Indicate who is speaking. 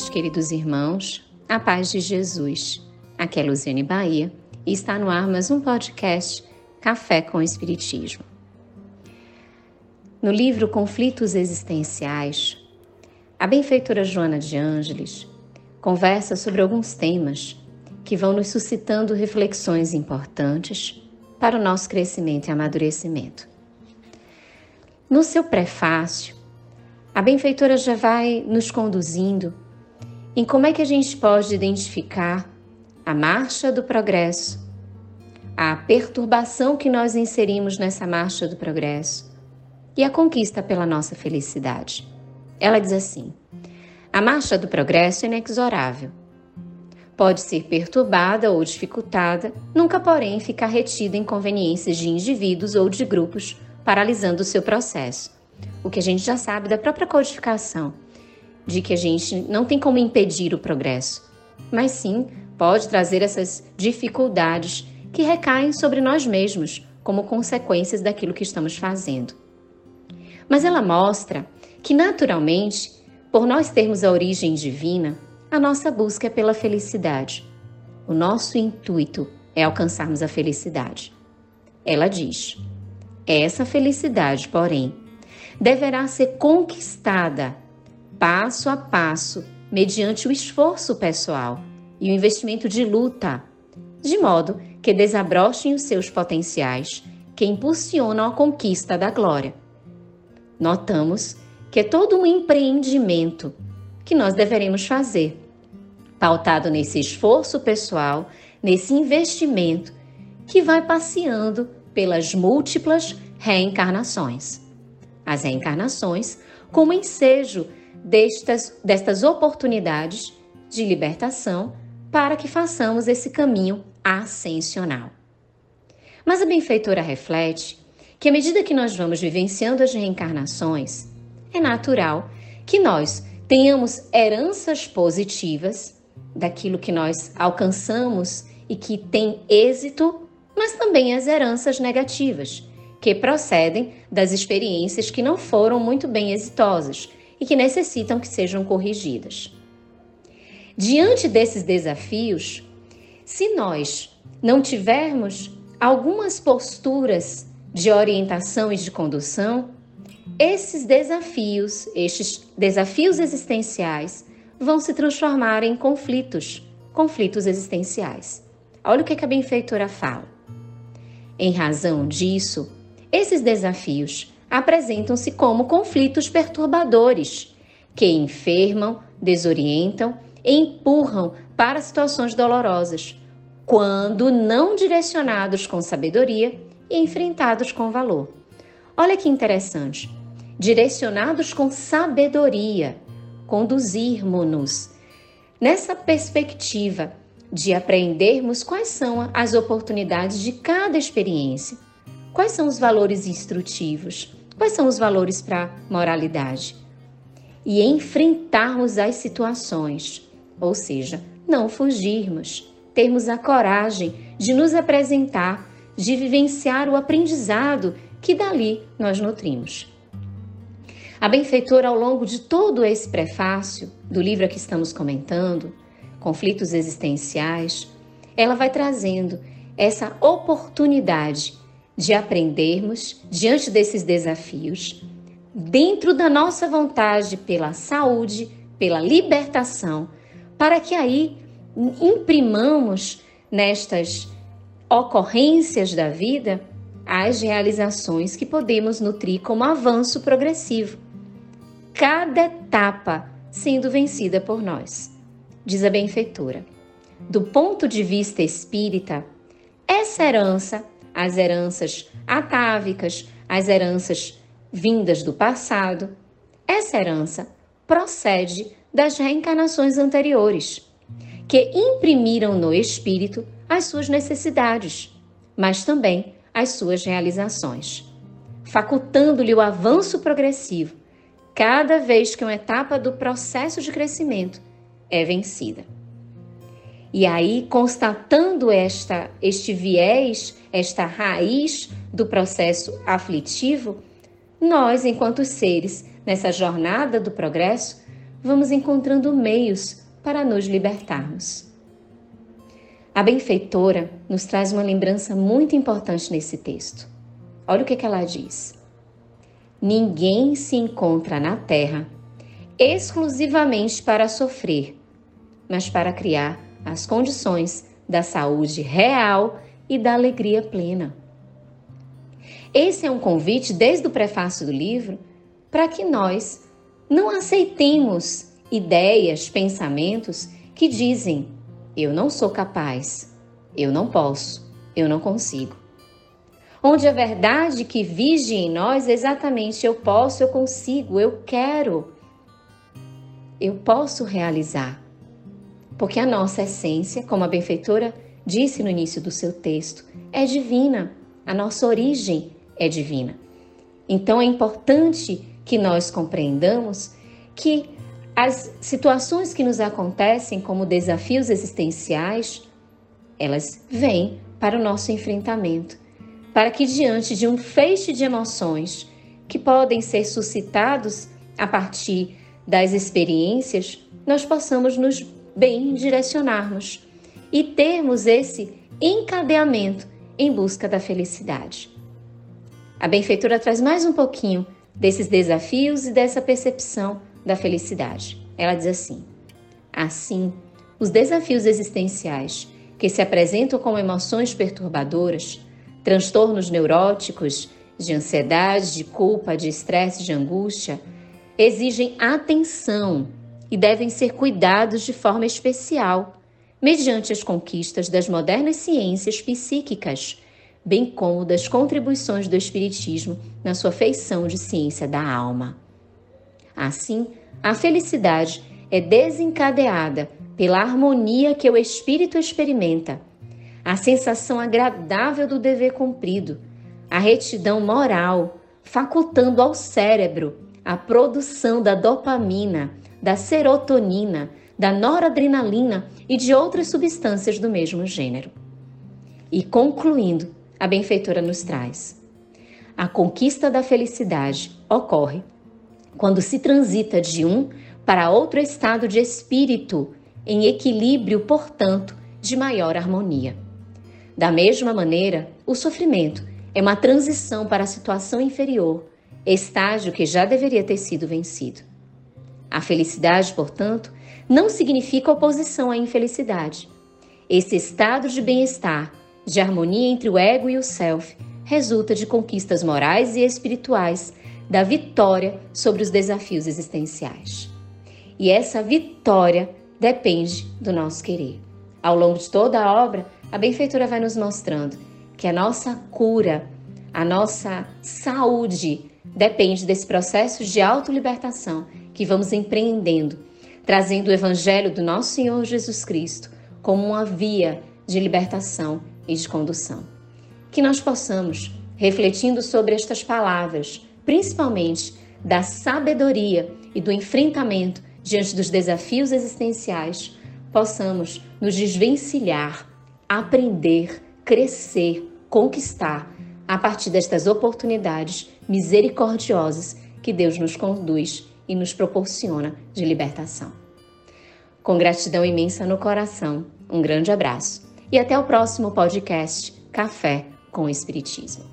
Speaker 1: queridos irmãos, a paz de Jesus. Aqui é Luziane Bahia e está no ar mais um podcast Café com Espiritismo. No livro Conflitos Existenciais, a benfeitora Joana de Ângeles conversa sobre alguns temas que vão nos suscitando reflexões importantes para o nosso crescimento e amadurecimento. No seu prefácio, a benfeitora já vai nos conduzindo em como é que a gente pode identificar a marcha do progresso, a perturbação que nós inserimos nessa marcha do progresso e a conquista pela nossa felicidade. Ela diz assim: a marcha do progresso é inexorável. Pode ser perturbada ou dificultada, nunca, porém, ficar retida em conveniências de indivíduos ou de grupos, paralisando o seu processo o que a gente já sabe da própria codificação, de que a gente não tem como impedir o progresso, mas sim pode trazer essas dificuldades que recaem sobre nós mesmos como consequências daquilo que estamos fazendo. Mas ela mostra que, naturalmente, por nós termos a origem divina, a nossa busca é pela felicidade. O nosso intuito é alcançarmos a felicidade. Ela diz: essa felicidade, porém, deverá ser conquistada passo a passo, mediante o esforço pessoal e o investimento de luta, de modo que desabrochem os seus potenciais que impulsionam a conquista da glória. Notamos que é todo um empreendimento que nós deveremos fazer, pautado nesse esforço pessoal, nesse investimento que vai passeando pelas múltiplas reencarnações as reencarnações como ensejo destas, destas oportunidades de libertação para que façamos esse caminho ascensional. Mas a benfeitora reflete que, à medida que nós vamos vivenciando as reencarnações, é natural que nós tenhamos heranças positivas daquilo que nós alcançamos e que tem êxito, mas também as heranças negativas, que procedem das experiências que não foram muito bem exitosas e que necessitam que sejam corrigidas. Diante desses desafios, se nós não tivermos algumas posturas de orientação e de condução, esses desafios, estes desafios existenciais, vão se transformar em conflitos, conflitos existenciais. Olha o que a benfeitora fala. Em razão disso, esses desafios apresentam-se como conflitos perturbadores que enfermam, desorientam e empurram para situações dolorosas, quando não direcionados com sabedoria e enfrentados com valor. Olha que interessante. Direcionados com sabedoria, conduzirmos-nos nessa perspectiva de aprendermos quais são as oportunidades de cada experiência Quais são os valores instrutivos? Quais são os valores para moralidade? E enfrentarmos as situações, ou seja, não fugirmos, termos a coragem de nos apresentar, de vivenciar o aprendizado que dali nós nutrimos. A benfeitora, ao longo de todo esse prefácio do livro que estamos comentando, Conflitos Existenciais, ela vai trazendo essa oportunidade de aprendermos diante desses desafios, dentro da nossa vontade pela saúde, pela libertação, para que aí imprimamos nestas ocorrências da vida as realizações que podemos nutrir como avanço progressivo. Cada etapa sendo vencida por nós. Diz a benfeitora. Do ponto de vista espírita, essa herança as heranças atávicas, as heranças vindas do passado. Essa herança procede das reencarnações anteriores, que imprimiram no espírito as suas necessidades, mas também as suas realizações, facultando-lhe o avanço progressivo cada vez que uma etapa do processo de crescimento é vencida. E aí, constatando esta, este viés, esta raiz do processo aflitivo, nós, enquanto seres, nessa jornada do progresso, vamos encontrando meios para nos libertarmos. A benfeitora nos traz uma lembrança muito importante nesse texto. Olha o que, que ela diz. Ninguém se encontra na Terra exclusivamente para sofrer, mas para criar as condições da saúde real e da alegria plena. Esse é um convite, desde o prefácio do livro, para que nós não aceitemos ideias, pensamentos que dizem: eu não sou capaz, eu não posso, eu não consigo. Onde a verdade que vige em nós é exatamente eu posso, eu consigo, eu quero, eu posso realizar. Porque a nossa essência, como a benfeitora disse no início do seu texto, é divina, a nossa origem é divina. Então é importante que nós compreendamos que as situações que nos acontecem como desafios existenciais, elas vêm para o nosso enfrentamento, para que diante de um feixe de emoções que podem ser suscitados a partir das experiências, nós possamos nos bem direcionarmos e termos esse encadeamento em busca da felicidade. A benfeitura traz mais um pouquinho desses desafios e dessa percepção da felicidade. Ela diz assim: Assim, os desafios existenciais que se apresentam como emoções perturbadoras, transtornos neuróticos, de ansiedade, de culpa, de estresse, de angústia, exigem atenção e devem ser cuidados de forma especial, mediante as conquistas das modernas ciências psíquicas, bem como das contribuições do Espiritismo na sua feição de ciência da alma. Assim, a felicidade é desencadeada pela harmonia que o espírito experimenta, a sensação agradável do dever cumprido, a retidão moral, facultando ao cérebro a produção da dopamina, da serotonina, da noradrenalina e de outras substâncias do mesmo gênero. E concluindo, a benfeitora nos traz: a conquista da felicidade ocorre quando se transita de um para outro estado de espírito, em equilíbrio, portanto, de maior harmonia. Da mesma maneira, o sofrimento é uma transição para a situação inferior, estágio que já deveria ter sido vencido. A felicidade, portanto, não significa oposição à infelicidade. Esse estado de bem-estar, de harmonia entre o ego e o self, resulta de conquistas morais e espirituais da vitória sobre os desafios existenciais. E essa vitória depende do nosso querer. Ao longo de toda a obra, a benfeitura vai nos mostrando que a nossa cura, a nossa saúde depende desse processo de autolibertação que vamos empreendendo, trazendo o evangelho do nosso Senhor Jesus Cristo como uma via de libertação e de condução. Que nós possamos, refletindo sobre estas palavras, principalmente da sabedoria e do enfrentamento diante dos desafios existenciais, possamos nos desvencilhar, aprender, crescer, conquistar a partir destas oportunidades misericordiosas que Deus nos conduz e nos proporciona de libertação. Com gratidão imensa no coração, um grande abraço e até o próximo podcast Café com Espiritismo.